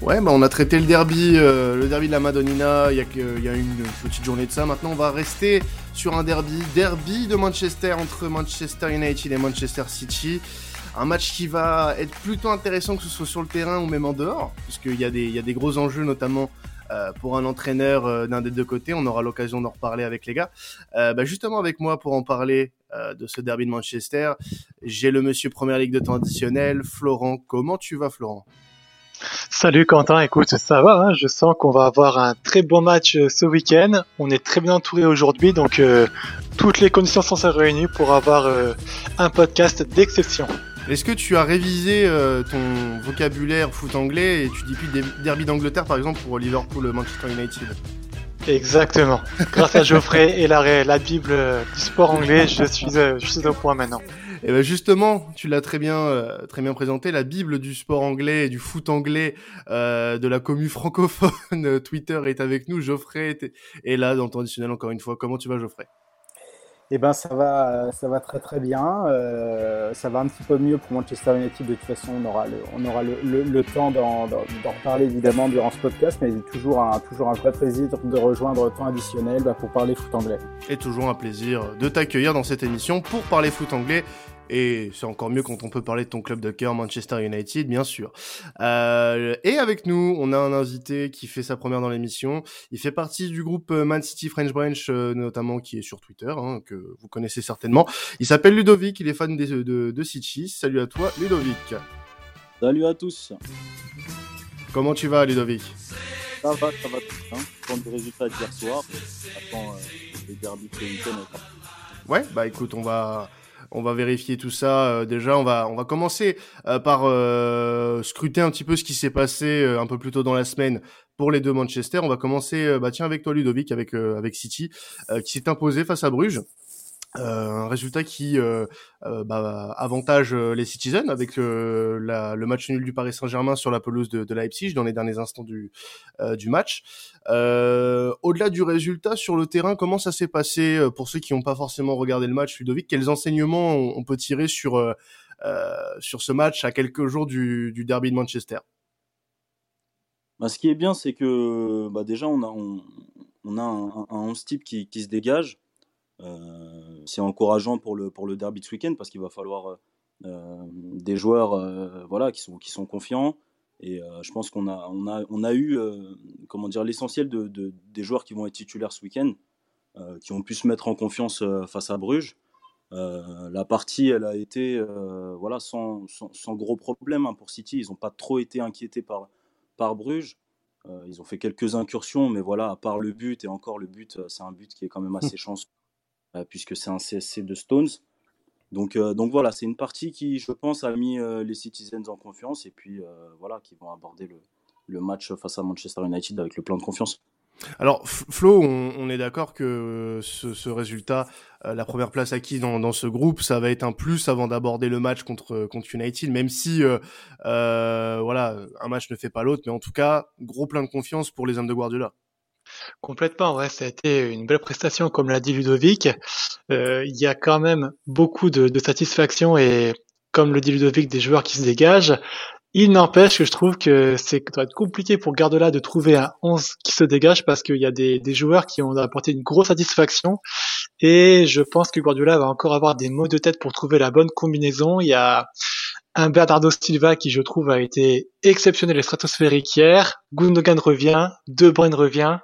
Ouais, bah on a traité le derby, euh, le derby de la Madonnina il y, a, il y a une petite journée de ça. Maintenant, on va rester sur un derby, derby de Manchester entre Manchester United et Manchester City. Un match qui va être plutôt intéressant que ce soit sur le terrain ou même en dehors, puisqu'il y, a des, y a des gros enjeux, notamment euh, pour un entraîneur euh, d'un des deux côtés. On aura l'occasion d'en reparler avec les gars. Euh, bah justement, avec moi pour en parler euh, de ce derby de Manchester, j'ai le monsieur Première Ligue de temps additionnel, Florent. Comment tu vas, Florent? Salut Quentin, écoute, ça va, hein je sens qu'on va avoir un très bon match euh, ce week-end. On est très bien entouré aujourd'hui, donc euh, toutes les conditions sont réunies pour avoir euh, un podcast d'exception. Est-ce que tu as révisé euh, ton vocabulaire foot anglais et tu dis plus des derby d'Angleterre par exemple pour Liverpool Manchester United? Exactement. Grâce à Geoffrey et la, la Bible du sport anglais, je suis, je suis au point maintenant. Et ben justement, tu l'as très bien, euh, très bien présenté, la Bible du sport anglais et du foot anglais euh, de la commu francophone Twitter est avec nous. Geoffrey est, là dans le traditionnel encore une fois. Comment tu vas, Geoffrey? Eh ben ça va, ça va très très bien. Euh, ça va un petit peu mieux pour Manchester United. De toute façon, on aura le, on aura le, le, le temps d'en, d'en, d'en reparler évidemment durant ce podcast, mais toujours un, toujours un vrai plaisir de rejoindre temps additionnel bah, pour parler foot anglais. Et toujours un plaisir de t'accueillir dans cette émission pour parler foot anglais. Et c'est encore mieux quand on peut parler de ton club de cœur, Manchester United, bien sûr. Euh, et avec nous, on a un invité qui fait sa première dans l'émission. Il fait partie du groupe euh, Man City French Branch, euh, notamment qui est sur Twitter, hein, que vous connaissez certainement. Il s'appelle Ludovic, il est fan de, de, de City. Salut à toi, Ludovic. Salut à tous. Comment tu vas, Ludovic? Ça va, ça va tout bien. Compte des résultats d'hier soir. Attends euh, les derbys de ce week-end. Ouais, bah écoute, on va on va vérifier tout ça. Euh, déjà, on va, on va commencer euh, par euh, scruter un petit peu ce qui s'est passé un peu plus tôt dans la semaine pour les deux Manchester. On va commencer, bah tiens, avec toi Ludovic, avec avec City, qui s'est imposé face à Bruges. Un résultat qui bah, avantage les Citizens avec la, le match nul du Paris Saint-Germain sur la pelouse de, de, Leipzig dans les derniers instants du, du match. Au-delà du résultat sur le terrain, comment ça s'est passé pour ceux qui n'ont pas forcément regardé le match, Ludovic? Quels enseignements on, on peut tirer sur euh, sur ce match à quelques jours du, du derby de Manchester? Bah, Ce qui est bien, c'est que bah, déjà, on a, on, on a un, un, un 11 type qui, qui, se dégage. Euh, c'est encourageant pour le, pour le derby de ce week-end parce qu'il va falloir euh, des joueurs euh, voilà, qui, sont, qui sont confiants. Et euh, je pense qu'on a, on a, on a eu comment dire, l'essentiel de, de, des joueurs qui vont être titulaires ce week-end, qui ont pu se mettre en confiance face à Bruges. Euh, la partie, elle a été euh, voilà, sans, sans, sans, gros problème hein, pour City. Ils n'ont pas trop été inquiétés par, par Bruges. Euh, ils ont fait quelques incursions, mais voilà, à part le but, et encore le but, c'est un but qui est quand même assez chanceux, puisque c'est un CSC de Stones. Donc, donc voilà, c'est une partie qui, je pense, a mis les Citizens en confiance, et puis voilà, qui vont aborder le, match face à Manchester United avec le plein de confiance. Alors Flo, on, est d'accord que ce, résultat, euh, la première place acquise dans, ce groupe, ça va être un plus avant d'aborder le match contre United, même si euh, euh, voilà, un match ne fait pas l'autre, mais en tout cas, gros plein de confiance pour les hommes de Guardiola. Complètement, ouais, ça a été une belle prestation, comme l'a dit Ludovic. Euh, il y a quand même beaucoup de, de satisfaction et, comme le dit Ludovic, des joueurs qui se dégagent. Il n'empêche que je trouve que c'est ça va être compliqué pour Gardola de trouver un 11 qui se dégage parce qu'il y a des, des, joueurs qui ont apporté une grosse satisfaction et je pense que Guardiola va encore avoir des mots de tête pour trouver la bonne combinaison. Il y a un Bernardo Silva qui je trouve a été exceptionnel et stratosphérique hier. Gundogan revient, De Bruyne revient.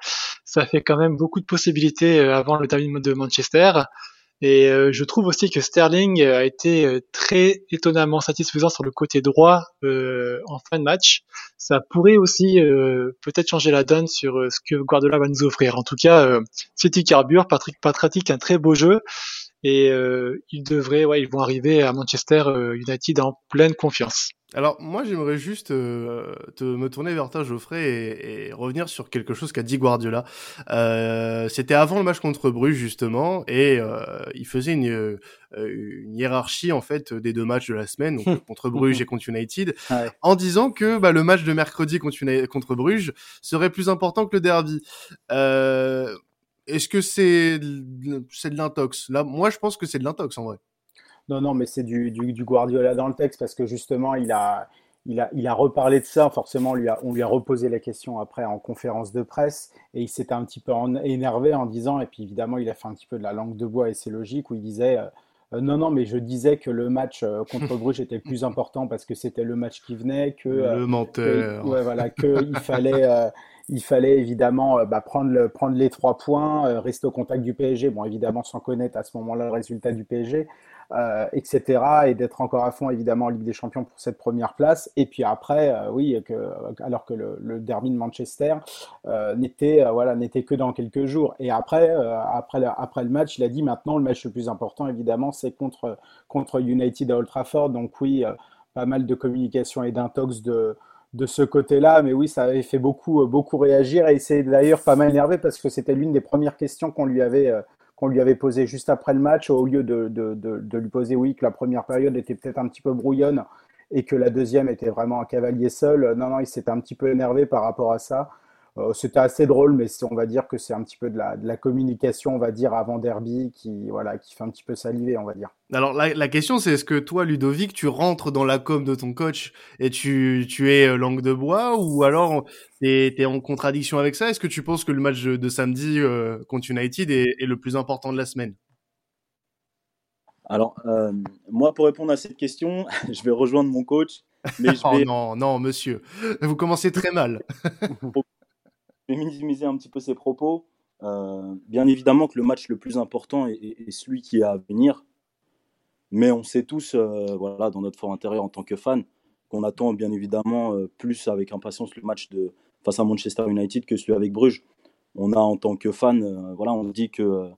Ça fait quand même beaucoup de possibilités euh, avant le terme de Manchester. Et euh, je trouve aussi que Sterling a été euh, très étonnamment satisfaisant sur le côté droit euh, en fin de match. Ça pourrait aussi euh, peut-être changer la donne sur euh, ce que Guardiola va nous offrir. En tout cas, City carbure, Patrick pratique un très beau jeu et ils devraient, ouais, ils vont arriver à Manchester United en pleine confiance. Alors moi j'aimerais juste euh, te me tourner vers toi Geoffrey et, et revenir sur quelque chose qu'a dit Guardiola. Euh, C'était avant le match contre Bruges justement et euh, il faisait une, euh, une, hiérarchie en fait des deux matchs de la semaine donc contre Bruges et contre United ouais. en disant que bah, le match de mercredi contre, contre Bruges serait plus important que le derby. Est-ce que c'est c'est de l'intox? Là moi je pense que c'est de l'intox en vrai. Non, non, mais c'est du, du, du, Guardiola dans le texte parce que justement, il a, il a, il a reparlé de ça. Forcément, on lui a, on lui a reposé la question après en conférence de presse et il s'était un petit peu énervé en disant, et puis évidemment, il a fait un petit peu de la langue de bois et c'est logique, où il disait euh, euh, non, non, mais je disais que le match euh, contre Bruges était plus important parce que c'était le match qui venait, que le menteur, ouais, voilà, que il fallait, il fallait évidemment bah, prendre, prendre les trois points, rester au contact du PSG. Bon, évidemment, sans connaître à ce moment-là le résultat du PSG, euh, etc. Et d'être encore à fond, évidemment, en Ligue des Champions pour cette première place. Et puis après, euh, oui, alors que le, derby de Manchester euh, n'était voilà, que dans quelques jours. Et après, après, après le match, il a dit maintenant, le match le plus important, évidemment, c'est contre, contre United à Old Trafford. Donc oui, pas mal de communication et d'intox de de ce côté-là, mais oui, ça avait fait beaucoup, beaucoup réagir et il s'est d'ailleurs pas mal énervé parce que c'était l'une des premières questions qu'on lui avait, qu'on lui avait posé juste après le match, au lieu de, de, de, lui poser oui, que la première période était peut-être un petit peu brouillonne et que la deuxième était vraiment un cavalier seul. Non, non, il s'était un petit peu énervé par rapport à ça. Euh, c'était assez drôle, mais on va dire que c'est un petit peu de la, de la, communication, on va dire, avant Derby, qui, voilà, qui fait un petit peu saliver, on va dire. Alors la, la question, c'est est-ce que toi, Ludovic, tu rentres dans la com de ton coach et tu, tu es euh, langue de bois, ou alors tu es, en contradiction avec ça? Est-ce que tu penses que le match de, samedi euh, contre United est, est, le plus important de la semaine? Alors, moi, pour répondre à cette question, je vais rejoindre mon coach. Mais je oh vais... oh non, non, monsieur, vous commencez très mal. Minimiser un petit peu ses propos. Euh, bien évidemment que le match le plus important est, celui qui est à venir. Mais on sait tous, euh, voilà, dans notre fort intérieur en tant que fan, qu'on attend bien évidemment euh, plus avec impatience le match de, face à Manchester United que celui avec Bruges. On a en tant que fan, voilà, on dit que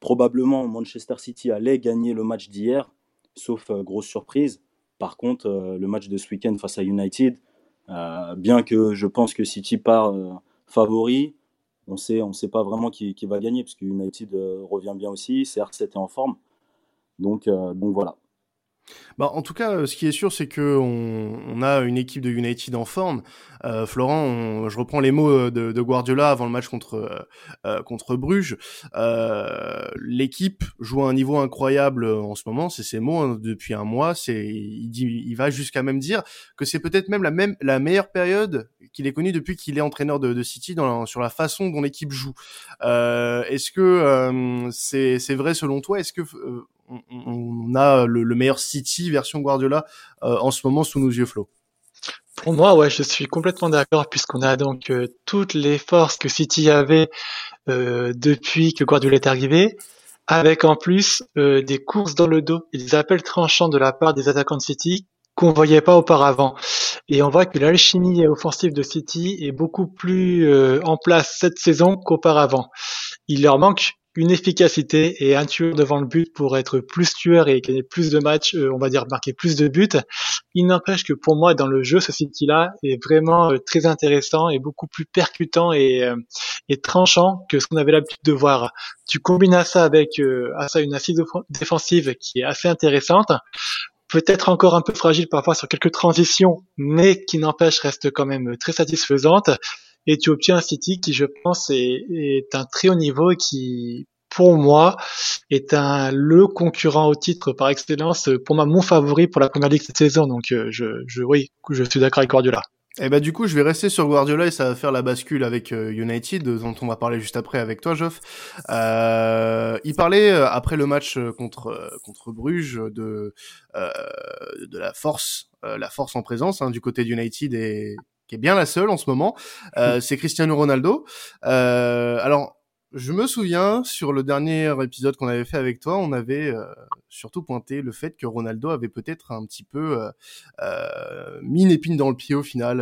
probablement Manchester City allait gagner le match d'hier, sauf grosse surprise. Par contre, le match de ce week-end face à United, bien que je pense que City part favori. On sait, on sait pas vraiment qui, qui va gagner parce que United euh, revient bien aussi, CR7 est en forme. Donc, euh, donc voilà. Bah, en tout cas, euh, ce qui est sûr, c'est que on, on, a une équipe de United en forme. Euh, Florent, je reprends les mots euh, de, de, Guardiola avant le match contre euh, euh contre Bruges. Euh, L'équipe joue à un niveau incroyable en ce moment. C'est ses mots hein, depuis un mois. C'est, il dit, il va jusqu'à même dire que c'est peut-être même la même la meilleure période qu'il ait connue depuis qu'il est entraîneur de, de City dans sur la façon dont l'équipe joue. Est-ce que c'est c'est vrai selon toi? Est-ce que on, a le, meilleur City version Guardiola euh, en ce moment sous nos yeux, Flo. Pour moi, ouais, je suis complètement d'accord puisqu'on a donc euh, toutes les forces que City avait euh, depuis que Guardiola est arrivé, avec en plus des courses dans le dos et des appels tranchants de la part des attaquants de City qu'on voyait pas auparavant. Et on voit que l'alchimie offensive de City est beaucoup plus en place cette saison qu'auparavant. Il leur manque une efficacité et un tueur devant le but pour être plus tueur et gagner plus de matchs, euh, on va dire marquer plus de buts. Il n'empêche que pour moi, dans le jeu, ce City-là est vraiment euh, très intéressant et beaucoup plus percutant et, euh, et tranchant que ce qu'on avait l'habitude de voir. Tu combines à ça avec à ça une assise défensive qui est assez intéressante peut-être encore un peu fragile parfois sur quelques transitions, mais qui n'empêche reste quand même très satisfaisante et tu obtiens un City qui, je pense, est, est un très haut niveau et qui, pour moi, est un le concurrent au titre par excellence. Pour moi, mon favori pour la première ligue cette saison. Donc, euh, je, je oui, je suis d'accord avec Guardiola. Et eh bah ben, du coup, je vais rester sur Guardiola et ça va faire la bascule avec euh, United, dont on va parler juste après avec toi, Geoff. Euh, il parlait euh, après le match contre contre Bruges de de la force, la force en présence hein, du côté d'United et qui est bien la seule en ce moment, euh, c'est Cristiano Ronaldo. Euh, alors, je me souviens sur le dernier épisode qu'on avait fait avec toi, on avait euh, surtout pointé le fait que Ronaldo avait peut-être un petit peu euh, euh, mis une épine dans le pied au final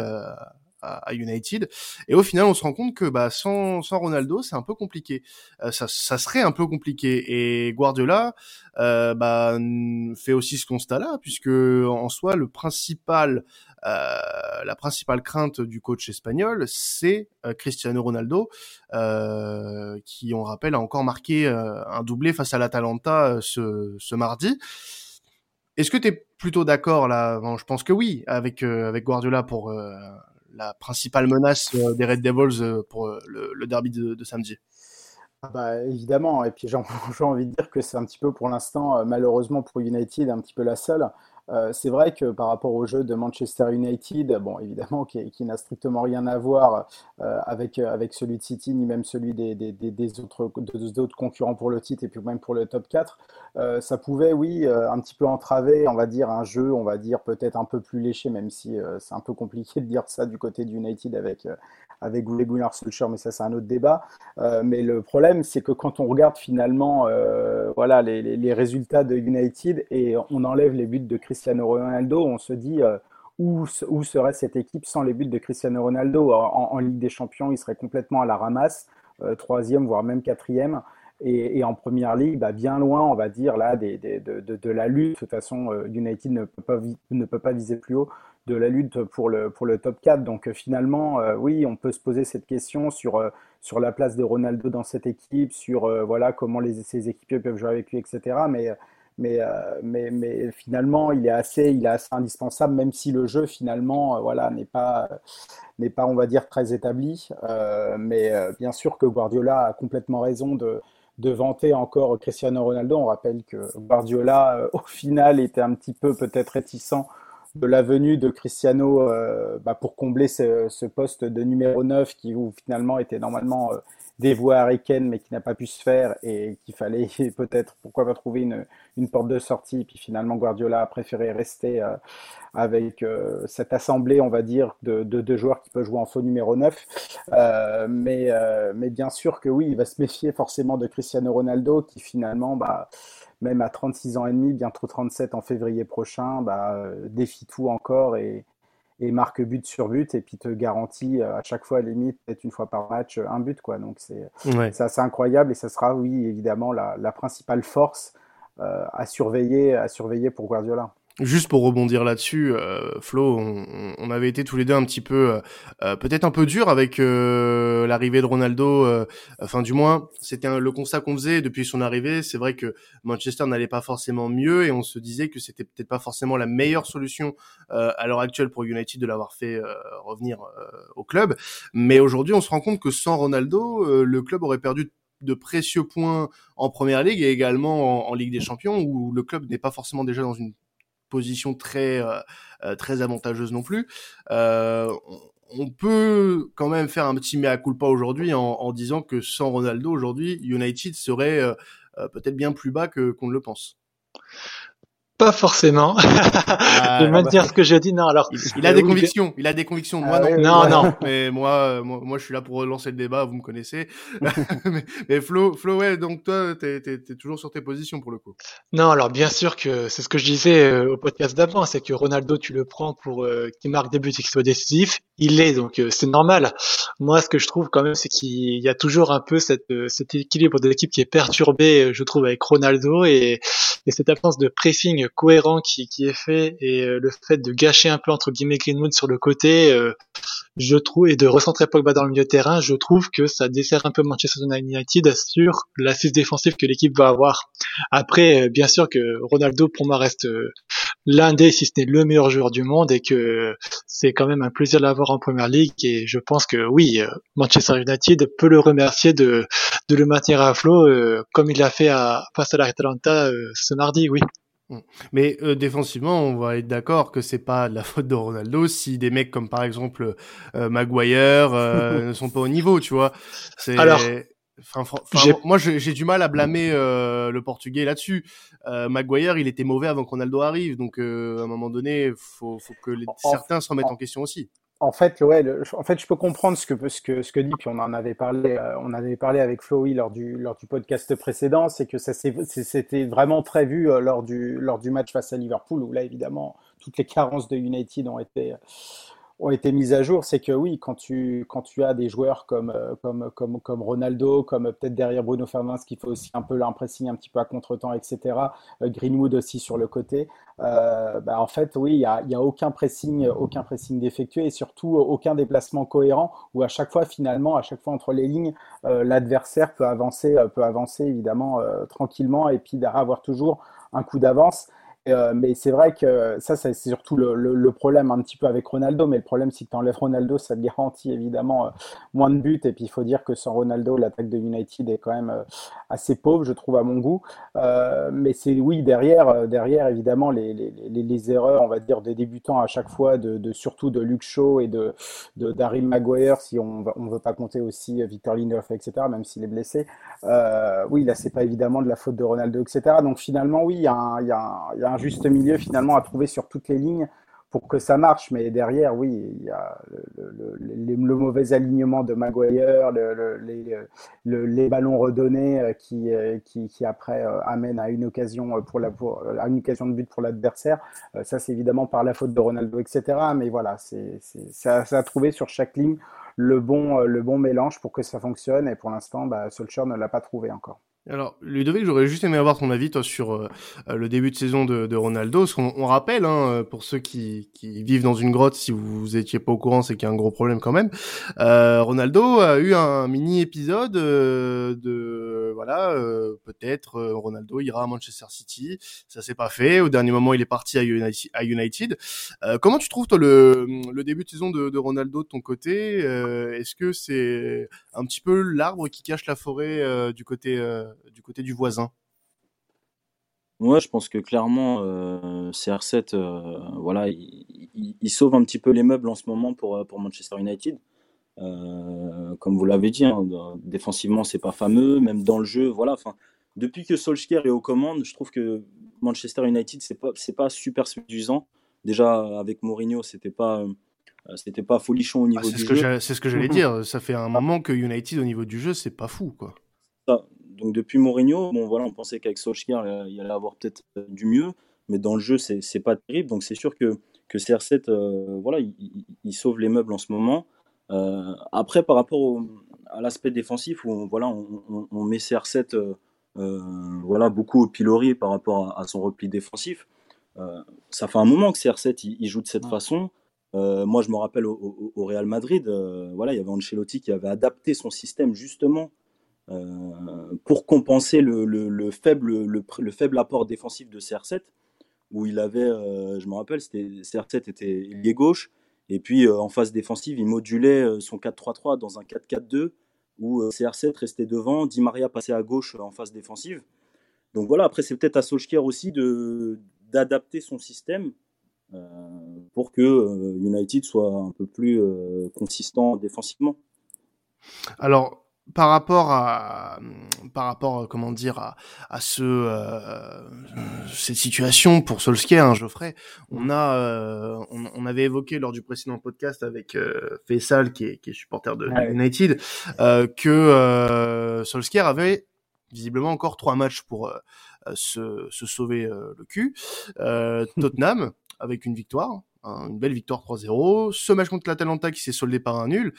à, United. Et au final, on se rend compte que bah, sans, sans Ronaldo, c'est un peu compliqué. ça, ça serait un peu compliqué. Et Guardiola bah, fait aussi ce constat-là, puisque en soi, le principal euh, la principale crainte du coach espagnol, c'est euh, Cristiano Ronaldo, euh, qui, on rappelle, a encore marqué un doublé face à l'Atalanta ce, ce mardi. Est-ce que tu es plutôt d'accord là? Je pense que oui, avec avec Guardiola pour la principale menace des Red Devils pour le, derby de, samedi. Ah bah, évidemment, et puis j'ai envie de dire que c'est un petit peu pour l'instant, malheureusement pour United, un petit peu la seule. Euh, c'est vrai que par rapport au jeu de Manchester United, bon, évidemment, qui, n'a strictement rien à voir euh, avec, avec celui de City, ni même celui des, des, autres, autres concurrents pour le titre et puis même pour le top 4, euh, ça pouvait, oui, un petit peu entraver, on va dire, un jeu, on va dire, peut-être un peu plus léché, même si c'est un peu compliqué de dire ça du côté du United avec, avec Ole mais ça c'est un autre débat. mais le problème, c'est que quand on regarde finalement voilà, les, résultats de United et on enlève les buts de Cristiano Ronaldo, on se dit euh, où, où, serait cette équipe sans les buts de Cristiano Ronaldo? En, Ligue des Champions, il serait complètement à la ramasse, euh, troisième, voire même quatrième. Et, en Première Ligue, bah, bien loin, on va dire, là, de, la lutte. De toute façon, euh, United ne peut, pas, viser plus haut de la lutte pour le, top 4. Donc finalement, oui, on peut se poser cette question sur, la place de Ronaldo dans cette équipe, sur voilà, comment ses équipiers peuvent jouer avec lui, etc. Mais euh, finalement, il est, assez, indispensable, même si le jeu, finalement, euh, n'est pas, n'est pas, on va dire, très établi. Euh, mais bien sûr que Guardiola a complètement raison de, de vanter encore Cristiano Ronaldo. On rappelle que Guardiola, au final, était un petit peu peut-être réticent de la venue de Cristiano bah, pour combler ce, poste de numéro 9 qui finalement était normalement dévoué à Harry mais qui n'a pas pu se faire et qu'il fallait peut-être, pourquoi pas, trouver une, une, porte de sortie. Puis finalement, Guardiola a préféré rester euh, avec euh, cette assemblée, on va dire, de, de, joueurs qui peuvent jouer en faux numéro 9. Euh, mais, mais bien sûr que oui, il va se méfier forcément de Cristiano Ronaldo qui finalement, bah, même à 36 ans et demi, bientôt 37 en février prochain, bah, défie tout encore et, et marque but sur but et puis te garantit euh, à chaque fois à limite peut-être une fois par match un but quoi donc c'est assez incroyable et ça sera oui évidemment la, la principale force euh, à surveiller à surveiller pour Guardiola. Juste pour rebondir là-dessus, euh, Flo, on, avait été tous les deux un petit peu, euh, euh, peut-être un peu dur avec l'arrivée de Ronaldo. enfin, du moins, c'était le constat qu'on faisait depuis son arrivée. C'est vrai que Manchester n'allait pas forcément mieux et on se disait que c'était peut-être pas forcément la meilleure solution à l'heure actuelle pour United de l'avoir fait revenir au club. Mais aujourd'hui, on se rend compte que sans Ronaldo, le club aurait perdu de précieux points en première ligue et également en Ligue des Champions où le club n'est pas forcément déjà dans une position très euh, euh, très avantageuse non plus. Euh, on peut quand même faire un petit mea culpa aujourd'hui en, disant que sans Ronaldo aujourd'hui, United serait peut-être bien plus bas que qu'on ne le pense. Pas forcément. Ah, je vais dire ce que j'ai dit. Non, alors. Il, a des convictions. Il a des convictions. Moi, ah non. non, non. Mais moi, moi, je suis là pour relancer le débat. Vous me connaissez. mais, Flo, Flo, ouais. Donc toi, t'es, t'es, toujours sur tes positions pour le coup. Non, alors bien sûr que c'est ce que je disais euh, au podcast d'avant, c'est que Ronaldo, tu le prends pour euh, qu'il marque des buts et qu'il soit décisif. Il l'est, donc euh, c'est normal. Moi, ce que je trouve quand même, c'est qu'il y a toujours un peu cette, cet équilibre de l'équipe qui est perturbé, je trouve, avec Ronaldo et, et cette absence de pressing cohérent qui, qui est fait et euh, le fait de gâcher un peu entre guillemets Greenwood sur le côté, euh, je trouve, et de recentrer Pogba dans le milieu de terrain, je trouve que ça dessert un peu Manchester United sur l'assise défensive que l'équipe va avoir. Après, euh, bien sûr que Ronaldo pour moi reste l'un des, si ce n'est le meilleur joueur du monde et que c'est quand même un plaisir de l'avoir en première ligue et je pense que oui, Manchester United peut le remercier de, de le maintenir à flot comme il l'a fait à, face à l'Atalanta ce mardi, oui. Mm. Mais euh, défensivement, on va être d'accord que c'est pas de la faute de Ronaldo si des mecs comme par exemple euh, Maguire euh, ne sont pas au niveau, tu vois. C'est Alors, moi j'ai du mal à blâmer le portugais là-dessus. Maguire, il était mauvais avant que Ronaldo arrive, donc à un moment donné, faut, faut que certains se remettent en question aussi en fait, ouais, en fait, je peux comprendre ce que ce que ce que dit, puis on en avait parlé, euh, on avait parlé avec Flowy lors du lors du podcast précédent, c'est que ça c'était vraiment très vu euh, lors du lors du match face à Liverpool où là évidemment toutes les carences de United ont été ont été mises à jour, c'est que oui, quand tu, quand tu as des joueurs comme, euh, comme, comme, comme Ronaldo, comme peut-être derrière Bruno Fernandes qui fait aussi un peu l'impressing un petit peu à contre-temps, etc., euh, Greenwood aussi sur le côté, euh, bah, en fait, oui, il n'y a, y a, aucun pressing, aucun pressing d'effectuer et surtout aucun déplacement cohérent où à chaque fois, finalement, à chaque fois entre les lignes, l'adversaire peut avancer, peut avancer évidemment tranquillement et puis avoir toujours un coup d'avance. Euh, mais c'est vrai que ça, c'est surtout le, problème un petit peu avec Ronaldo. Mais le problème, c'est que tu enlèves Ronaldo, ça te garantit évidemment euh, moins de buts. Et puis, il faut dire que sans Ronaldo, l'attaque de United est quand même euh, assez pauvre, je trouve, à mon goût. mais c'est oui, derrière, derrière évidemment, les, les, les, erreurs, on va dire, des débutants à chaque fois, de, surtout de Luke Shaw et de, de Maguire, si on ne veut pas compter aussi Victor Lindelof, etc., même s'il est blessé. oui, là, c'est pas évidemment de la faute de Ronaldo, etc. Donc, finalement, oui, il y a y a un juste milieu finalement à trouver sur toutes les lignes pour que ça marche. Mais derrière, oui, il y a le, mauvais alignement de Maguire, les, ballons redonnés euh, qui, euh, qui, qui après euh, amènent à une occasion pour la pour, une occasion de but pour l'adversaire. Ça, c'est évidemment par la faute de Ronaldo, etc. Mais voilà, c'est ça, ça a trouvé sur chaque ligne le bon, mélange pour que ça fonctionne. Et pour l'instant, bah, ne l'a pas trouvé encore. Alors, Ludovic, j'aurais juste aimé avoir ton avis, toi, sur euh, euh, le début de saison de, de Ronaldo. Parce qu'on on rappelle, hein, euh, pour ceux qui, qui, vivent dans une grotte, si vous étiez pas au courant, c'est qu'il y a un gros problème quand même. Euh, Ronaldo a eu un mini épisode de, voilà, peut-être Ronaldo ira à Manchester City. Ça s'est pas fait. Au dernier moment, il est parti à United. À comment tu trouves toi le, le début de saison de, de Ronaldo de ton côté Est-ce que c'est un petit peu l'arbre qui cache la forêt du côté du côté du voisin Ouais, je pense que clairement, euh, CR7, euh, voilà, il, sauve un petit peu les meubles en ce moment pour, euh, pour Manchester United. comme vous l'avez dit, hein, défensivement, c'est pas fameux, même dans le jeu, voilà. Enfin, depuis que Solskjaer est aux commandes, je trouve que Manchester United, c'est pas, c'est pas super séduisant. Déjà, avec Mourinho, c'était pas, c'était pas folichon au ah, niveau du jeu. C'est ce que j'allais dire. Ça fait un moment que United, au niveau du jeu, c'est pas fou, quoi. Donc depuis Mourinho, bon voilà, on pensait qu'avec Solskjaer, euh, il allait avoir peut-être euh, du mieux, mais dans le jeu, c'est pas terrible. Donc c'est sûr que, que CR7, euh, voilà, il, sauve les meubles en ce moment. après, par rapport à l'aspect défensif, où on, voilà, on, met CR7 voilà, beaucoup au pilori par rapport à, son repli défensif. ça fait un moment que CR7 il, joue de cette façon. moi, je me rappelle au, au Real Madrid, voilà, il y avait Ancelotti qui avait adapté son système justement euh, pour compenser le, faible, le, faible apport défensif de CR7, où il avait, euh, je me rappelle, CR7 était lié gauche, et puis euh, en phase défensive, il modulait son 4-3-3 dans un 4-4-2, où CR7 restait devant, Di Maria passait à gauche en phase défensive. Donc voilà, après c'est peut-être à Solskjaer aussi d'adapter son système pour que United soit un peu plus consistant défensivement. Alors, par rapport à par rapport comment dire à, à ce euh, cette situation pour Solskjaer hein, Geoffrey on a euh, on, avait évoqué lors du précédent podcast avec euh, Faisal qui est qui est supporter de, United euh, que euh, Solskjaer avait visiblement encore trois matchs pour euh, se, se sauver le cul. Tottenham avec une victoire hein, une belle victoire 3-0 ce match contre l'Atalanta qui s'est soldé par un nul.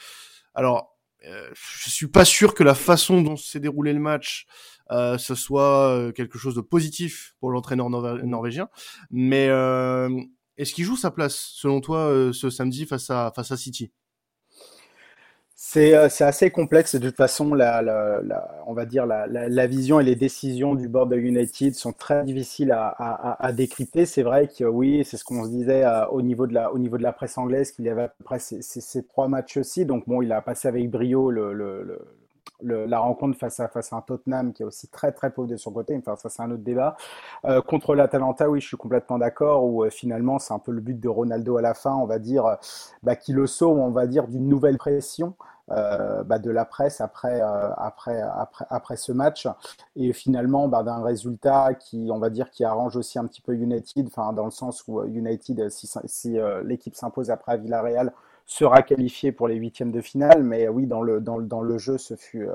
Alors euh, je suis pas sûr que la façon dont s'est déroulé le match euh, ce soit euh, quelque chose de positif pour l'entraîneur norvégien. Mais euh, est-ce qu'il joue sa place selon toi ce samedi face à face à City? C'est assez complexe. De toute façon, la, on va dire la, vision et les décisions du board de United sont très difficiles à, décrypter. C'est vrai que oui, c'est ce qu'on se disait au, niveau de la, au niveau de la presse anglaise, qu'il y avait à peu près ces, trois matchs aussi. Donc bon, il a passé avec brio la rencontre face à, un Tottenham qui est aussi très très pauvre de son côté, enfin ça c'est un autre débat. Euh, contre l'Atalanta, oui, je suis complètement d'accord, où euh, finalement c'est un peu le but de Ronaldo à la fin, on va dire, bah, qui le sauve, on va dire, d'une nouvelle pression. Euh, bah, de la presse après, euh, après, après, après ce match et finalement bah, d'un résultat qui, on va dire, qui arrange aussi un petit peu United, enfin dans le sens où euh, United, si, si l'équipe s'impose après à Villarreal, sera qualifié pour les huitièmes de finale, mais oui, dans le, dans, dans le jeu, ce fut,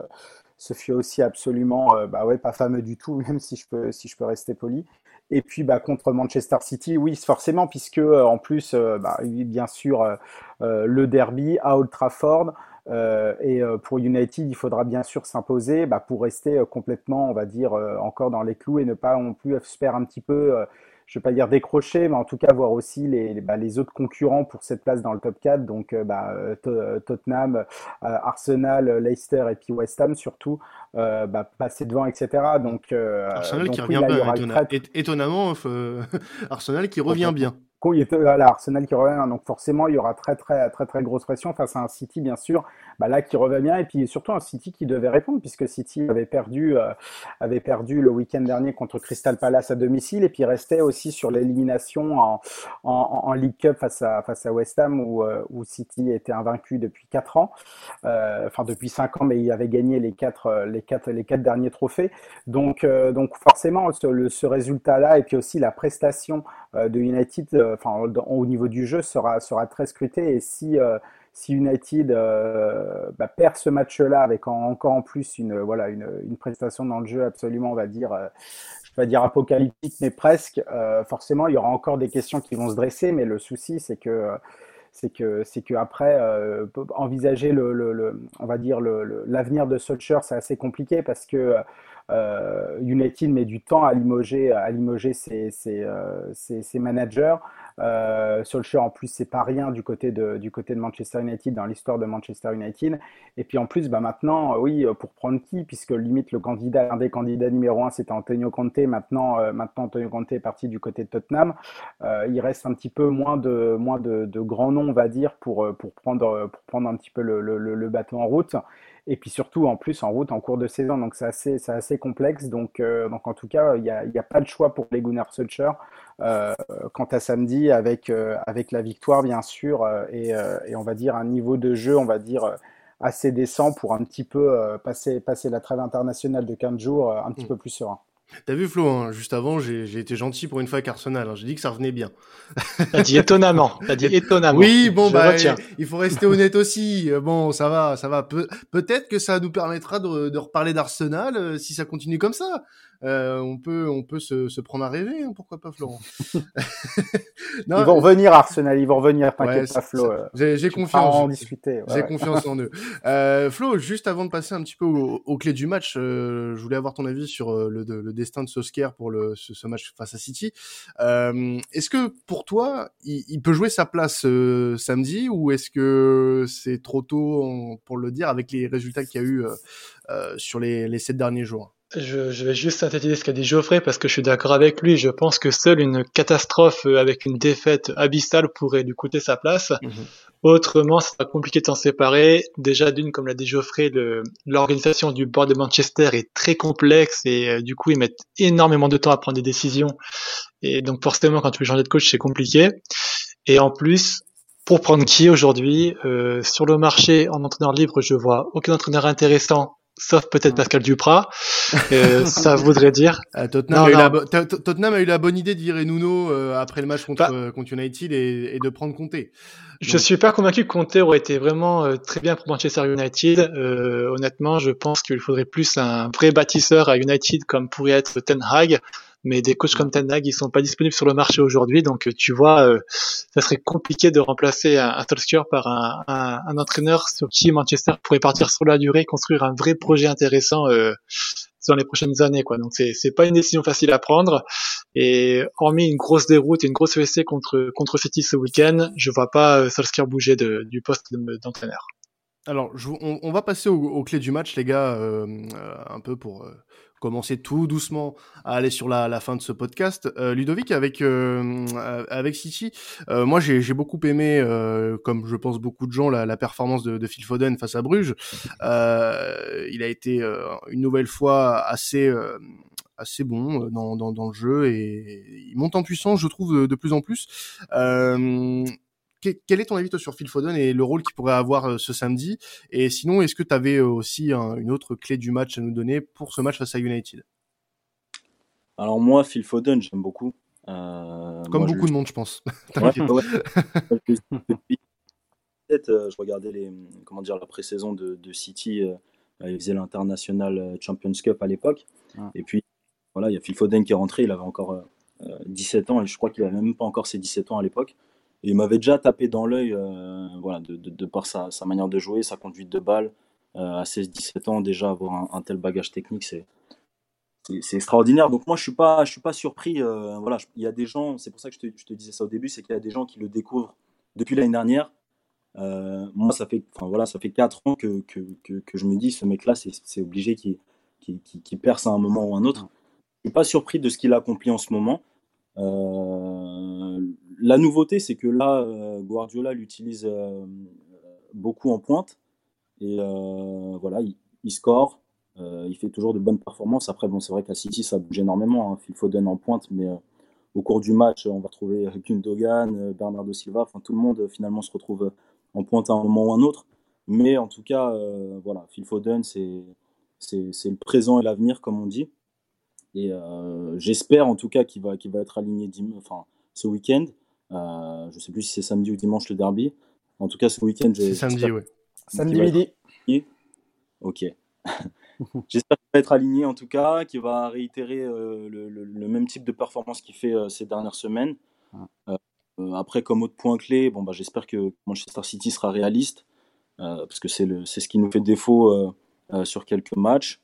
ce fut aussi absolument bah ouais, pas fameux du tout, même si je peux, si je peux rester poli. Et puis bah, contre Manchester City, oui, forcément, puisque en plus, bien sûr, le derby à Old Trafford, euh, et euh, pour United, il faudra bien sûr s'imposer bah, pour rester euh, complètement, on va dire, encore dans les clous et ne pas non plus se perdre un petit peu. je vais pas dire décrocher, mais en tout cas voir aussi les, les, bah, les autres concurrents pour cette place dans le top 4, donc bah, Tottenham, Arsenal, Leicester et puis West Ham surtout, bah, passer devant, etc. Donc, Arsenal qui revient bien, étonnamment, Arsenal qui revient bien l'Arsenal qui revient, donc forcément il y aura très très très très grosse pression face à un City bien sûr, bah là qui revient bien et puis surtout un City qui devait répondre puisque City avait perdu euh, avait perdu le week-end dernier contre Crystal Palace à domicile et puis restait aussi sur l'élimination en, en, League Cup face à face à West Ham où, euh, où City était invaincu depuis 4 ans, euh, enfin depuis 5 ans mais il avait gagné les quatre les quatre les quatre derniers trophées. Donc donc forcément ce, ce résultat là et puis aussi la prestation de United enfin, au niveau du jeu, sera, sera très scruté. Et si, euh, si United euh, bah, perd ce match-là avec encore en plus une, voilà, une, une, prestation dans le jeu absolument, on va dire, euh, je vais dire apocalyptique, mais presque, forcément, il y aura encore des questions qui vont se dresser. Mais le souci, c'est que c'est que c'est que après envisager le, on va dire l'avenir de Solskjaer c'est assez compliqué parce que United met du temps à limoger, à limoger ses, managers. Euh, Solskjaer en plus c'est pas rien du côté de du côté de Manchester United dans l'histoire de Manchester United. Et puis en plus bah maintenant euh, oui euh, pour prendre qui puisque limite le candidat un des candidats numéro un c'était Antonio Conte. Maintenant euh, maintenant Antonio Conte est parti du côté de Tottenham. il reste un petit peu moins de moins de, de grands noms on va dire pour pour prendre pour prendre un petit peu le, le bateau en route et puis surtout en plus en route en cours de saison. Donc c'est assez, c'est assez complexe. Donc, euh, donc en tout cas, il n'y a, a, pas de choix pour les Gunnar Solskjaer euh, quant à samedi avec, euh, avec la victoire bien sûr et, et, on va dire un niveau de jeu, on va dire assez décent pour un petit peu passer, passer la trêve internationale de 15 jours un petit mm. peu plus serein. T'as vu Flo, hein, juste avant, j'ai été gentil pour une fois avec Arsenal. Hein, j'ai dit que ça revenait bien. T'as dit étonnamment. T'as dit étonnamment. Oui, bon, bah, il faut rester honnête aussi. Euh, bon, ça va, ça va. Peut-être que ça nous permettra de, de reparler d'Arsenal euh, si ça continue comme ça. Euh, on peut, on peut se, se prendre à rêver, hein, pourquoi pas Florent? Non, Ils vont revenir Arsenal, ils vont revenir, t'inquiète pas Flo. Euh, j'ai confiance. En discuter. J'ai confiance en eux. Euh, Flo, juste avant de passer un petit peu aux, aux clés du match, euh, je voulais avoir ton avis sur euh, le, le, destin de Sosker pour le, ce, ce, match face à City. est-ce que pour toi, il, il, peut jouer sa place samedi ou est-ce que c'est trop tôt pour le dire avec les résultats qu'il y a eu sur les, les sept derniers jours? Je, je, vais juste synthétiser ce qu'a dit Geoffrey parce que je suis d'accord avec lui. Je pense que seule une catastrophe euh, avec une défaite abyssale pourrait lui coûter sa place. Mhm. Autrement, ça sera compliqué de s'en séparer. Déjà, d'une, comme l'a dit Geoffrey, l'organisation du board de Manchester est très complexe et euh, du coup, ils mettent énormément de temps à prendre des décisions. Et donc, forcément, quand tu veux changer de coach, c'est compliqué. Et en plus, pour prendre qui aujourd'hui euh, sur le marché en entraîneur libre, je vois aucun entraîneur intéressant sauf peut-être Pascal Duprat. Euh, ça voudrait dire. Euh, Tottenham, a la, Tottenham, a eu la bonne idée de virer Nuno euh, après le match contre, bah, contre United et, et, de prendre Conte. Je suis pas convaincu que Conte aurait été vraiment euh, très bien pour Manchester United. honnêtement, je pense qu'il faudrait plus un vrai bâtisseur à United comme pourrait être Ten Hag mais des coachs comme Ten Hag ils sont pas disponibles sur le marché aujourd'hui donc tu vois euh, ça serait compliqué de remplacer un, un Solskjaer par un, un, un, entraîneur sur qui Manchester pourrait partir sur la durée construire un vrai projet intéressant euh, dans les prochaines années quoi. Donc c'est c'est pas une décision facile à prendre. Et hormis une grosse déroute et une grosse ESC contre contre City ce week-end je vois pas euh, Solskjaer bouger de, du poste d'entraîneur. Alors, je, on, on, va passer aux, aux, clés du match, les gars, euh, euh, un peu pour euh, commencer tout doucement à aller sur la, la fin de ce podcast. Euh, Ludovic, avec euh, avec City, euh, moi j'ai beaucoup aimé, comme je pense beaucoup de gens, la, la performance de, de, Phil Foden face à Bruges. il a été une nouvelle fois assez assez bon dans, dans, dans, le jeu et il monte en puissance, je trouve, de, de plus en plus. Euh, quel est ton avis toi, sur Phil Foden et le rôle qu'il pourrait avoir euh, ce samedi Et sinon, est-ce que tu avais euh, aussi une autre clé du match à nous donner pour ce match face à United Alors moi, Phil Foden, j'aime beaucoup. Euh, Comme beaucoup de monde, je pense. je regardais les, comment dire, la pré-saison de, de, City. il faisait l'international Champions Cup à l'époque. Et puis, voilà, il y a Phil Foden qui est rentré. Il avait encore 17 ans et je crois qu'il n'avait même pas encore ses 17 ans à l'époque. Il m'avait déjà tapé dans l'œil, euh, voilà, de, par sa, manière de jouer, sa conduite de balle. Euh, à 16-17 ans, déjà avoir un, tel bagage technique, c'est extraordinaire. Donc moi, je suis suis pas surpris. voilà, il y a des gens, c'est pour ça que je te, disais ça au début, c'est qu'il y a des gens qui le découvrent depuis l'année dernière. moi, ça fait, enfin voilà, ça fait quatre ans que, que, que, je me dis, ce mec-là, c'est obligé qu'il qui, qui, qui, perce à un moment ou à un autre. Je suis pas surpris de ce qu'il a accompli en ce moment. Euh, la nouveauté, c'est que là, euh, Guardiola l'utilise euh, beaucoup en pointe. Et voilà, il, score. il fait toujours de bonnes performances. Après, bon, c'est vrai qu'à City, ça bouge énormément. Hein. Phil Foden en pointe, mais au cours du match, on va retrouver Gundogan, Bernardo Silva. Enfin, tout le monde finalement se retrouve en pointe à un moment ou un autre. Mais en tout cas, voilà, Phil Foden, c'est le présent et l'avenir, comme on dit. Et euh, j'espère en tout cas qu'il va, qu'il va être aligné enfin, ce week-end. Euh, je ne sais plus si c'est samedi ou dimanche le derby. En tout cas, ce week-end, C'est samedi, oui. Samedi midi. Ok. J'espère qu'il va être aligné en tout cas, qu'il va réitérer euh, le, le, même type de performance qu'il fait ces dernières semaines. après, comme autre point clé, bon, bah, j'espère que Manchester City sera réaliste, parce que c'est ce qui nous fait défaut sur quelques matchs.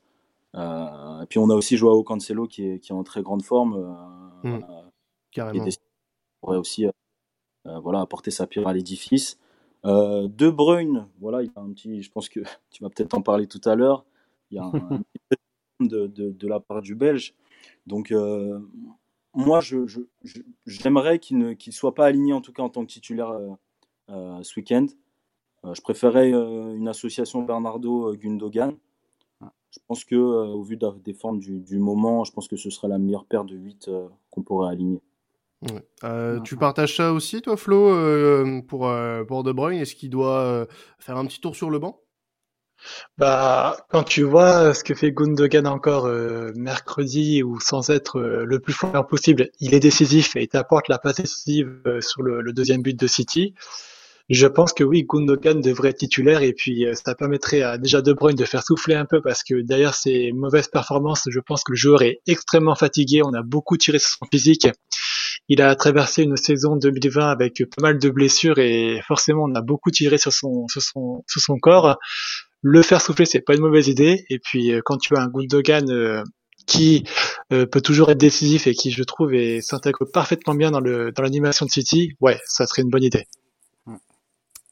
Euh, et puis on a aussi Joao Cancelo qui est, qui est en très grande forme. Mmh. Carrément. Qui pourrait aussi voilà, apporter sa pierre à l'édifice. de Bruyne, voilà, il y a un petit, je pense que tu vas peut-être en parler tout à l'heure. Il y a un, petit de, de, de, la part du Belge. Donc, moi, je, j'aimerais qu'il ne qu'il soit pas aligné, en tout cas en tant que titulaire ce week-end. je préférais une association Bernardo-Gundogan. Je pense que, euh, au vu des formes du, moment, je pense que ce sera la meilleure paire de 8 euh, qu'on pourrait aligner. Euh, tu partages ça aussi, toi, Flo, pour, pour De Bruyne? Est-ce qu'il doit faire un petit tour sur le banc? Bah, quand tu vois ce que fait Gundogan encore mercredi ou sans être le plus fort possible, il est décisif et il t'apporte la passe décisive sur le, deuxième but de City. Je pense que oui, Gundogan devrait être titulaire et puis euh, ça permettrait à déjà De Bruyne de faire souffler un peu parce que derrière ses mauvaises performances, je pense que le joueur est extrêmement fatigué. On a beaucoup tiré sur son physique. Il a traversé une saison 2020 avec pas mal de blessures et forcément on a beaucoup tiré sur son sur son sur son corps. Le faire souffler, c'est pas une mauvaise idée. Et puis euh, quand tu as un Gundogan euh, qui peut toujours être décisif et qui, je trouve, s'intègre parfaitement bien dans le dans l'animation de City, ouais, ça serait une bonne idée.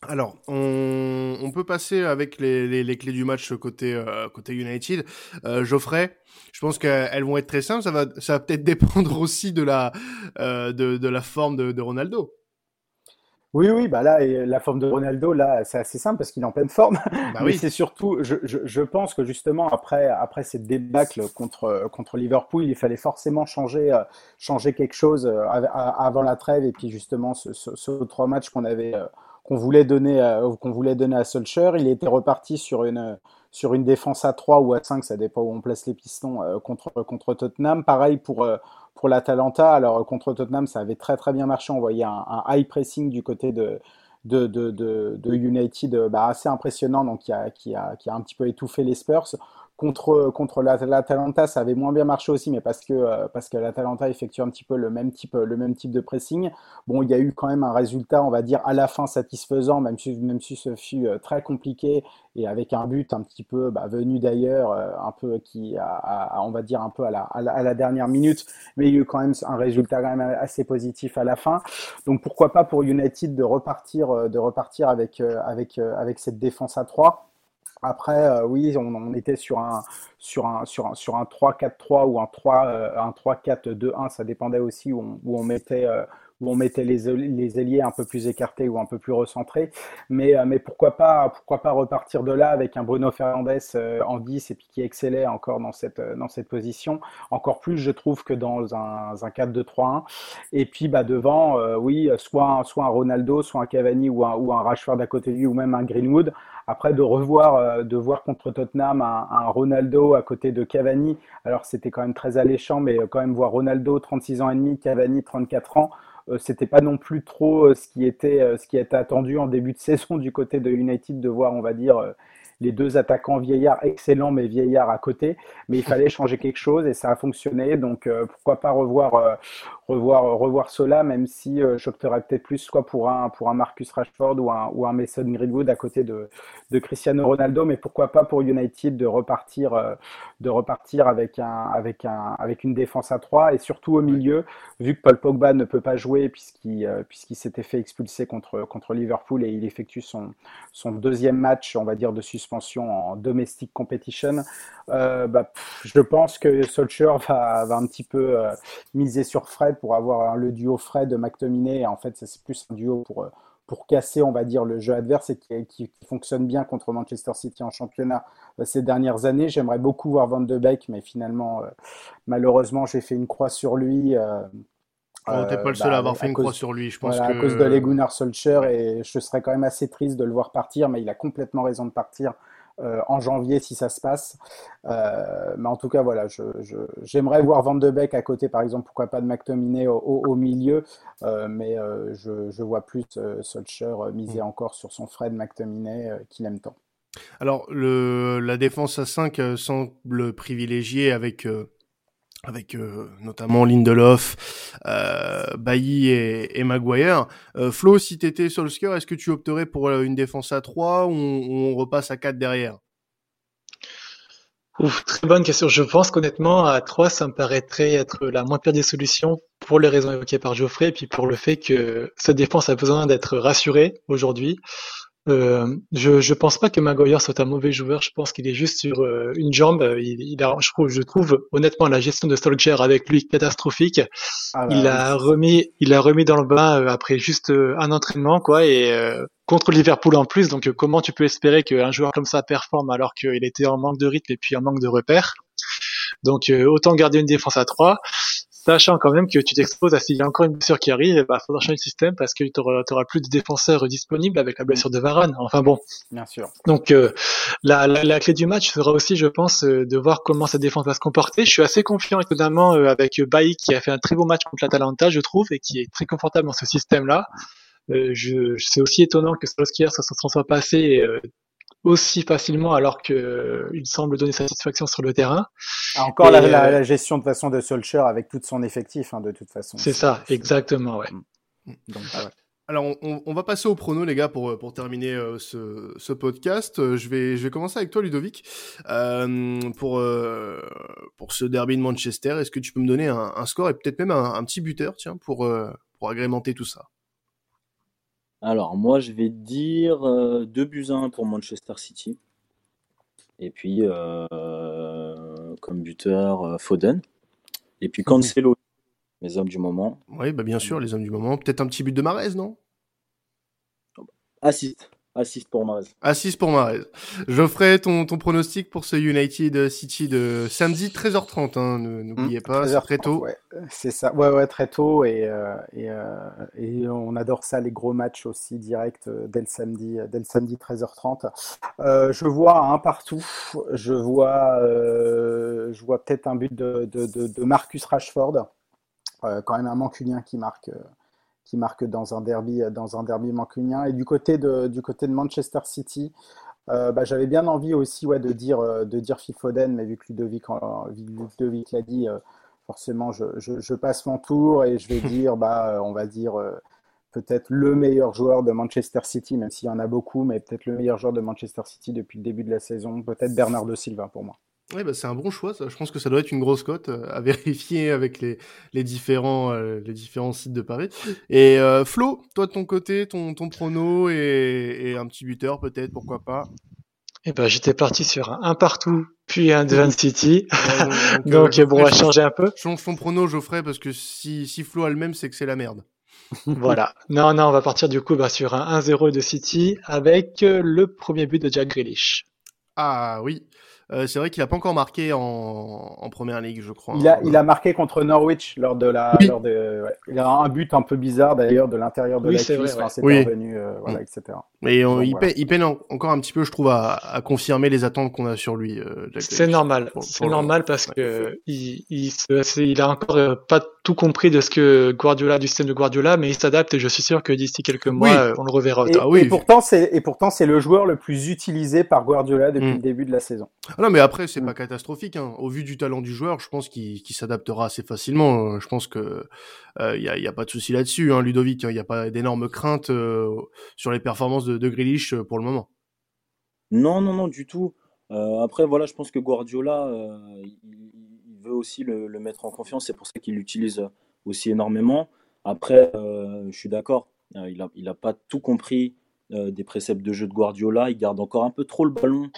Alors, on, peut passer avec les, clés du match côté, euh, côté United. Euh, Geoffrey, je pense qu'elles vont être très simples. Ça va, ça va peut-être dépendre aussi de la, euh, de, la forme de, Ronaldo. Oui, oui, bah là, la forme de Ronaldo, là, c'est assez simple parce qu'il est en pleine forme. Bah Mais c'est surtout, je, pense que justement, après, après cette débâcle contre, contre Liverpool, il fallait forcément changer, changer quelque chose avant la trêve et puis justement, ce, ce trois matchs qu'on avait qu'on voulait donner à, qu'on voulait donner à Solskjaer. Il était reparti sur une sur une défense à 3 ou à 5, ça dépend où on place les pistons euh, contre contre Tottenham. Pareil pour euh, pour l'Atalanta. Alors contre Tottenham, ça avait très très bien marché. On voyait un, high pressing du côté de de, de, de, United bah, assez impressionnant, donc qui a, qui, a, qui a un petit peu étouffé les Spurs. Contre, contre l'Atalanta, ça avait moins bien marché aussi, mais parce que, euh, parce que l'Atalanta effectue un petit peu le même, type, le même type de pressing. Bon, il y a eu quand même un résultat, on va dire, à la fin satisfaisant, même si, même si ce fut euh, très compliqué et avec un but un petit peu bah, venu d'ailleurs, euh, un peu qui, a, on va dire, un peu à la, à la, dernière minute, mais il y a eu quand même un résultat quand même assez positif à la fin. Donc pourquoi pas pour United de repartir, de repartir avec, avec, avec cette défense à 3 après, euh, oui, on, était sur un, sur un, sur un, sur un 3-4-3 ou un 3, euh, 3-4-2-1, ça dépendait aussi où on, où mettait, euh, où on mettait les, ailiers un peu plus écartés ou un peu plus recentrés. Mais, euh, mais pourquoi, pas, pourquoi pas repartir de là avec un Bruno Fernandez euh, en 10 et puis qui excellait encore dans cette, euh, dans cette position. Encore plus, je trouve, que dans un, un 4-2-3-1. Et puis bah, devant, oui, soit, soit un Ronaldo, soit un Cavani ou un, ou un Rashford à côté de lui ou même un Greenwood. Après, de revoir, de voir contre Tottenham un, un, Ronaldo à côté de Cavani, alors c'était quand même très alléchant, mais quand même voir Ronaldo 36 ans et demi, Cavani 34 ans, c'était pas non plus trop euh, ce qui était euh, ce qui était attendu en début de saison du côté de United de voir, on va dire, les deux attaquants vieillards, excellents mais vieillards à côté. Mais il fallait changer quelque chose et ça a fonctionné. Donc pourquoi pas revoir, revoir, revoir cela, même si j'opterais peut-être plus soit pour un, pour un Marcus Rashford ou un, ou un Mason Greenwood à côté de, de Cristiano Ronaldo. Mais pourquoi pas pour United de repartir, de repartir avec, un, avec, un, avec une défense à 3 et surtout au milieu, vu que Paul Pogba ne peut pas jouer puisqu'il puisqu'il s'était fait expulser contre, contre Liverpool et il effectue son, son deuxième match, on va dire, de suspension en domestic competition. Euh, bah, je pense que Solskjaer va, un petit peu euh, miser sur Fred pour avoir le duo Fred McTominay. En fait, c'est plus un duo pour, pour casser, on va dire, le jeu adverse et qui, qui, fonctionne bien contre Manchester City en championnat euh, ces dernières années. J'aimerais beaucoup voir Van de Beek, mais finalement, malheureusement, j'ai fait une croix sur lui. Oh, T'es pas le seul bah, à avoir fait une croix sur lui, je pense. À cause de Legunar Solskjaer, et je serais quand même assez triste de le voir partir, mais il a complètement raison de partir euh, en janvier si ça se passe. Euh, mais en tout cas, voilà, j'aimerais voir Van de Beek à côté, par exemple, pourquoi pas de McTominay au, au, milieu, euh, mais je, vois plus Solskjaer miser mm. encore sur son Fred McTominay qu'il aime tant. Alors, le, la défense à 5 semble privilégiée avec avec euh, notamment Lindelof, euh, Bailly et, Maguire. Euh, Flo, si t'étais Solskjaer, est-ce que tu opterais pour euh, une défense à 3 ou on, repasse à 4 derrière? Ouf, très bonne question. Je pense qu'honnêtement, à 3, ça me paraîtrait être la moins pire des solutions pour les raisons évoquées par Geoffrey et puis pour le fait que cette défense a besoin d'être rassurée aujourd'hui. Euh, je je pense pas que Maguire soit un mauvais joueur. Je pense qu'il est juste sur euh, une jambe. Il, il a, je trouve, je trouve honnêtement la gestion de Solskjaer avec lui catastrophique. Ah il a remis, il a remis dans le bain euh, après juste un entraînement quoi et contre Liverpool en plus. Donc comment tu peux espérer qu'un joueur comme ça performe alors qu'il était en manque de rythme et puis en manque de repères? Donc autant garder une défense à 3 sachant quand même que tu t'exposes à s'il y a encore une blessure qui arrive, il bah, faudra changer le système parce que tu auras plus de défenseurs disponibles avec la blessure de Varane. Enfin bon. Bien sûr. Donc euh, la, la, la, clé du match sera aussi, je pense, euh, de voir comment sa défense va se comporter. Je suis assez confiant étonnamment euh, avec Bailly qui a fait un très beau match contre l'Atalanta, je trouve, et qui est très confortable dans ce système-là. Euh, je, c'est aussi étonnant que Solskjaer ça s'en soit passé aussi facilement alors qu'il euh, semble donner satisfaction sur le terrain. Ah, encore la, la, euh, la, gestion de façon de Solskjaer avec tout son effectif, hein, de toute façon. C'est ça, exactement, ouais. Mm. Donc, ouais. Alors, on, on, va passer au prono, les gars, pour, pour terminer euh, ce, ce, podcast. Je vais, je vais commencer avec toi, Ludovic, euh, pour, euh, pour ce derby de Manchester. Est-ce que tu peux me donner un, un score et peut-être même un, un, petit buteur, tiens, pour, pour agrémenter tout ça? Alors, moi, je vais dire 2 euh, buts 1 pour Manchester City. Et puis, euh, comme buteur, euh, Foden. Et puis, Cancelo, mes hommes du moment. Oui, bah bien sûr, les hommes du moment. Peut-être un petit but de Marez, non? Assiste. Assist pour Marez. Assist pour Marez. Geoffrey, ton, ton pronostic pour ce United City de samedi 13h30, hein, n'oubliez pas, c'est très tôt. Ouais, c'est ça, ouais, ouais, très tôt et, euh, et, euh, et, on adore ça, les gros matchs aussi directs euh, dès le samedi, dès le samedi 13h30. Euh, je vois un partout, je vois, euh, je vois peut-être un but de, de, de, de Marcus Rashford, quand même un mancunien qui marque qui marque dans un derby, dans un derby mancunien. Et du côté de, du côté de Manchester City, euh, bah, j'avais bien envie aussi ouais, de dire, euh, de dire Fifoden, mais vu que Ludovic, Ludovic l'a dit, euh, forcément, je, je, je, passe mon tour et je vais dire, bah, on va dire peut-être le meilleur joueur de Manchester City, même s'il y en a beaucoup, mais peut-être le meilleur joueur de Manchester City depuis le début de la saison, peut-être Bernardo Silva pour moi. Oui, bah, c'est un bon choix. Ça. Je pense que ça doit être une grosse cote euh, à vérifier avec les, les, différents, euh, les différents sites de Paris. Et euh, Flo, toi de ton côté, ton, ton prono et, et un petit buteur peut-être, pourquoi pas? Eh ben, j'étais parti sur un, un partout, puis un Van City. donc, bon, on va changer un peu. Change ton prono, Geoffrey, parce que si, si Flo a le même, c'est que c'est la merde. voilà. Non, non, on va partir du coup bah, sur un 1-0 de City avec le premier but de Jack Grealish. Ah oui. Euh, c'est vrai qu'il a pas encore marqué en, en première ligue, je crois. Il a, il a marqué contre Norwich lors de la. Lors de, ouais. Il a un but un peu bizarre d'ailleurs de l'intérieur de Oui, la c'est cuisse, vrai, enfin, ouais. Oui. revenu, euh, voilà, etc. Mais on- Bon, il, voilà. peine, il peine en- encore un petit peu, je trouve, à, à confirmer les attentes qu'on a sur lui. euh, C'est normal, c'est le- normal parce ouais. que il, il, se- il a encore euh, pas tout compris de ce que Guardiola, du système de Guardiola, mais il s'adapte et je suis sûr que d'ici quelques mois, Oui. euh, on le reverra. Et. Ah oui. et pourtant, c'est et pourtant c'est le joueur le plus utilisé par Guardiola depuis Mm. le début de la saison. Ah non, mais après, c'est Mm. pas catastrophique. Hein. Au vu du talent du joueur, je pense qu'il qu'il s'adaptera assez facilement. Euh, Je pense que il y, a, y a pas de souci là-dessus, hein, Ludovic. Il y a pas d'énormes craintes euh, sur les performances de, de Grealish euh, pour le moment. Non, non, non, du tout. Euh, après, voilà, je pense que Guardiola, euh, il, il veut aussi le, le mettre en confiance. C'est pour ça qu'il l'utilise aussi énormément. Après, euh, je suis d'accord. Il a, il a pas tout compris des préceptes de jeu de Guardiola. Il garde encore un peu trop le ballon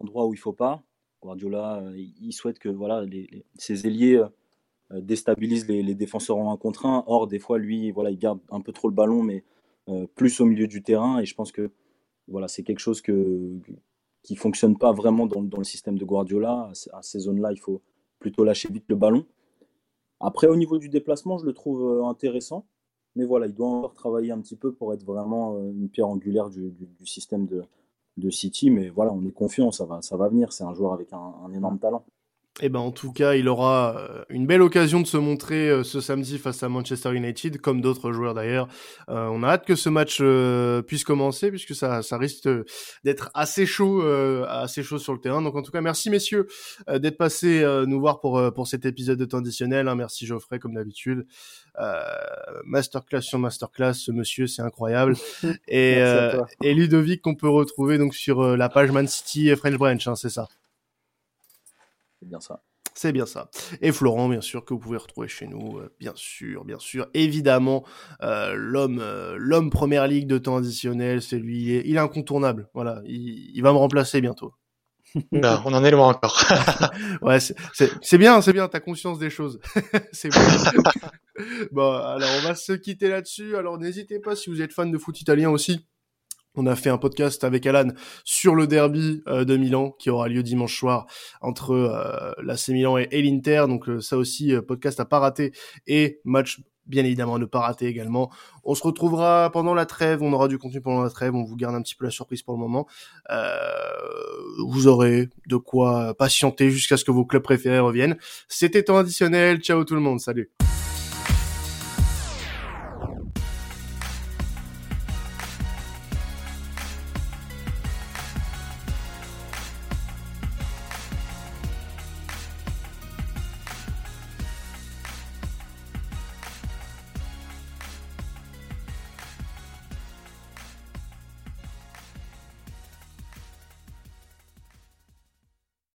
endroit où il faut pas. Guardiola, il souhaite que voilà, les, les- ses ailiers déstabilisent les, les défenseurs en 1 contre 1. Or, des fois, lui, voilà, il garde un peu trop le ballon, mais plus au milieu du terrain. Et je pense que voilà, c'est quelque chose que, qui fonctionne pas vraiment dans, le système de Guardiola. À, ce- à ces zones-là, il faut plutôt lâcher vite le ballon. Après, au niveau du déplacement, je le trouve euh, intéressant. Mais voilà, il doit encore travailler un petit peu pour être vraiment euh, une pierre angulaire du, système de, City. Mais voilà, on est confiant, ça va, ça va venir. C'est un joueur avec un énorme talent. Eh ben, en tout cas, il aura euh, une belle occasion de se montrer euh, ce samedi face à Manchester United, comme d'autres joueurs d'ailleurs. Euh, on a hâte que ce match euh, puisse commencer, puisque ça, ça risque euh, d'être assez chaud, euh, assez chaud sur le terrain. Donc, en tout cas, merci messieurs euh, d'être passés euh, nous voir pour euh, pour cet épisode de temps additionnel. hein. Merci Geoffrey, comme d'habitude. Euh, masterclass sur masterclass, ce monsieur, c'est incroyable. Et, euh, et Ludovic qu'on peut retrouver donc sur la page Man City et French Branch, hein, c'est ça? C'est bien ça. C'est bien ça. Et Florent, bien sûr, que vous pouvez retrouver chez nous, euh, bien sûr, bien sûr. Évidemment, euh, l'homme, euh, l'homme première ligue de temps additionnel, c'est lui, il est, il est incontournable. Voilà, il, il va me remplacer bientôt. Non, on en est loin encore. Ouais, c'est, c'est, c'est bien, c'est bien, t'as conscience des choses. c'est bon. bon, alors on va se quitter là-dessus. Alors n'hésitez pas si vous êtes fan de foot italien aussi. On a fait un podcast avec Alan sur le derby euh, de Milan qui aura lieu dimanche soir entre euh, l'AC Milan et, et l'Inter. Donc euh, ça aussi, euh, podcast à pas rater et match bien évidemment à ne pas rater également. On se retrouvera pendant la trêve, on aura du contenu pendant la trêve, on vous garde un petit peu la surprise pour le moment. Vous aurez de quoi patienter jusqu'à ce que vos clubs préférés reviennent. C'était temps additionnel, ciao tout le monde, salut